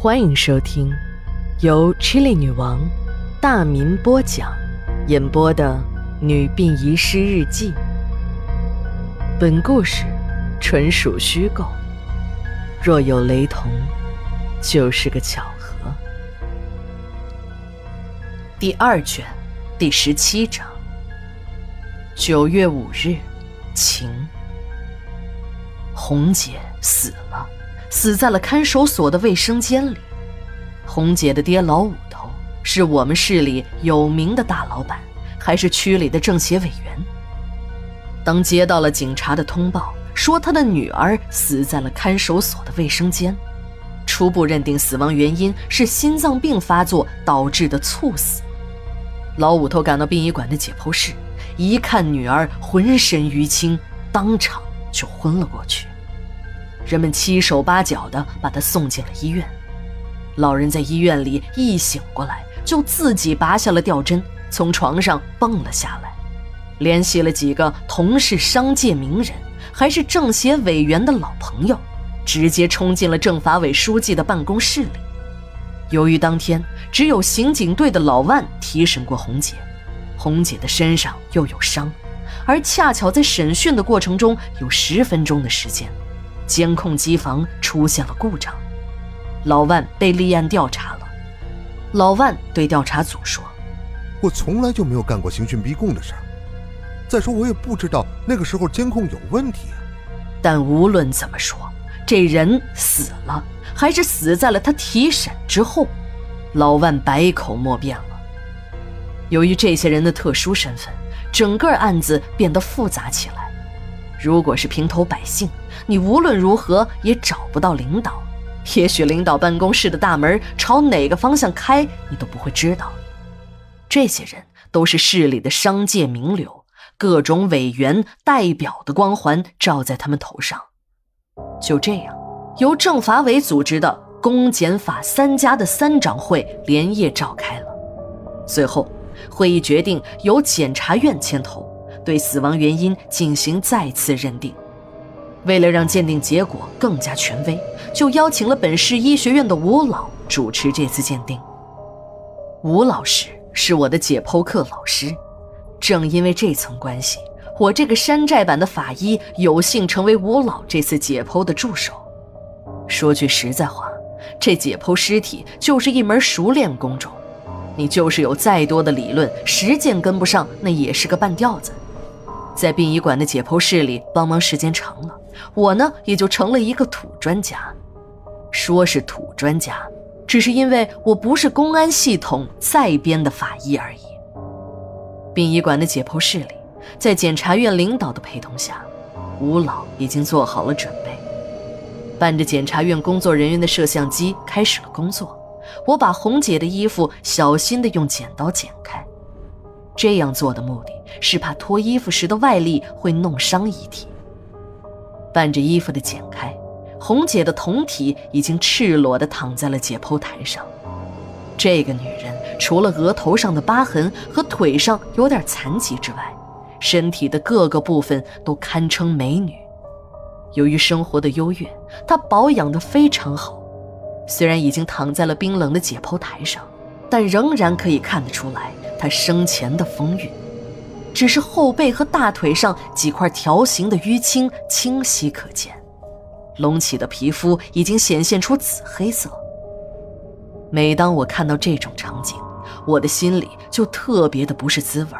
欢迎收听由 Chili 女王大民播讲、演播的《女病遗失日记》。本故事纯属虚构，若有雷同，就是个巧合。第二卷第十七章。九月五日，晴。红姐死了。死在了看守所的卫生间里。红姐的爹老五头是我们市里有名的大老板，还是区里的政协委员。当接到了警察的通报，说他的女儿死在了看守所的卫生间，初步认定死亡原因是心脏病发作导致的猝死。老五头赶到殡仪馆的解剖室，一看女儿浑身淤青，当场就昏了过去。人们七手八脚地把他送进了医院。老人在医院里一醒过来，就自己拔下了吊针，从床上蹦了下来，联系了几个同是商界名人，还是政协委员的老朋友，直接冲进了政法委书记的办公室里。由于当天只有刑警队的老万提审过红姐，红姐的身上又有伤，而恰巧在审讯的过程中有十分钟的时间。监控机房出现了故障，老万被立案调查了。老万对调查组说：“我从来就没有干过刑讯逼供的事儿。再说，我也不知道那个时候监控有问题。但无论怎么说，这人死了，还是死在了他提审之后，老万百口莫辩了。由于这些人的特殊身份，整个案子变得复杂起来。”如果是平头百姓，你无论如何也找不到领导。也许领导办公室的大门朝哪个方向开，你都不会知道。这些人都是市里的商界名流，各种委员代表的光环照在他们头上。就这样，由政法委组织的公检法三家的三长会连夜召开了。最后，会议决定由检察院牵头。对死亡原因进行再次认定，为了让鉴定结果更加权威，就邀请了本市医学院的吴老主持这次鉴定。吴老师是我的解剖课老师，正因为这层关系，我这个山寨版的法医有幸成为吴老这次解剖的助手。说句实在话，这解剖尸体就是一门熟练工种，你就是有再多的理论，实践跟不上，那也是个半吊子。在殡仪馆的解剖室里帮忙时间长了，我呢也就成了一个土专家。说是土专家，只是因为我不是公安系统在编的法医而已。殡仪馆的解剖室里，在检察院领导的陪同下，吴老已经做好了准备，伴着检察院工作人员的摄像机开始了工作。我把红姐的衣服小心地用剪刀剪开。这样做的目的是怕脱衣服时的外力会弄伤遗体。伴着衣服的剪开，红姐的酮体已经赤裸地躺在了解剖台上。这个女人除了额头上的疤痕和腿上有点残疾之外，身体的各个部分都堪称美女。由于生活的优越，她保养得非常好。虽然已经躺在了冰冷的解剖台上，但仍然可以看得出来。他生前的风韵，只是后背和大腿上几块条形的淤青清晰可见，隆起的皮肤已经显现出紫黑色。每当我看到这种场景，我的心里就特别的不是滋味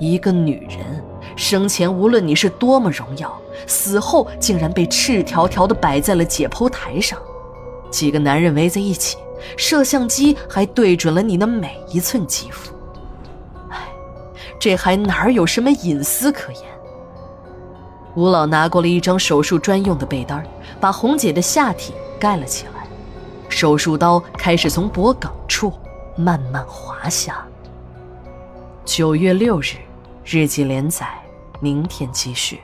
一个女人生前无论你是多么荣耀，死后竟然被赤条条的摆在了解剖台上，几个男人围在一起。摄像机还对准了你的每一寸肌肤，哎，这还哪儿有什么隐私可言？吴老拿过了一张手术专用的被单，把红姐的下体盖了起来，手术刀开始从脖颈处慢慢滑下。九月六日，日记连载，明天继续。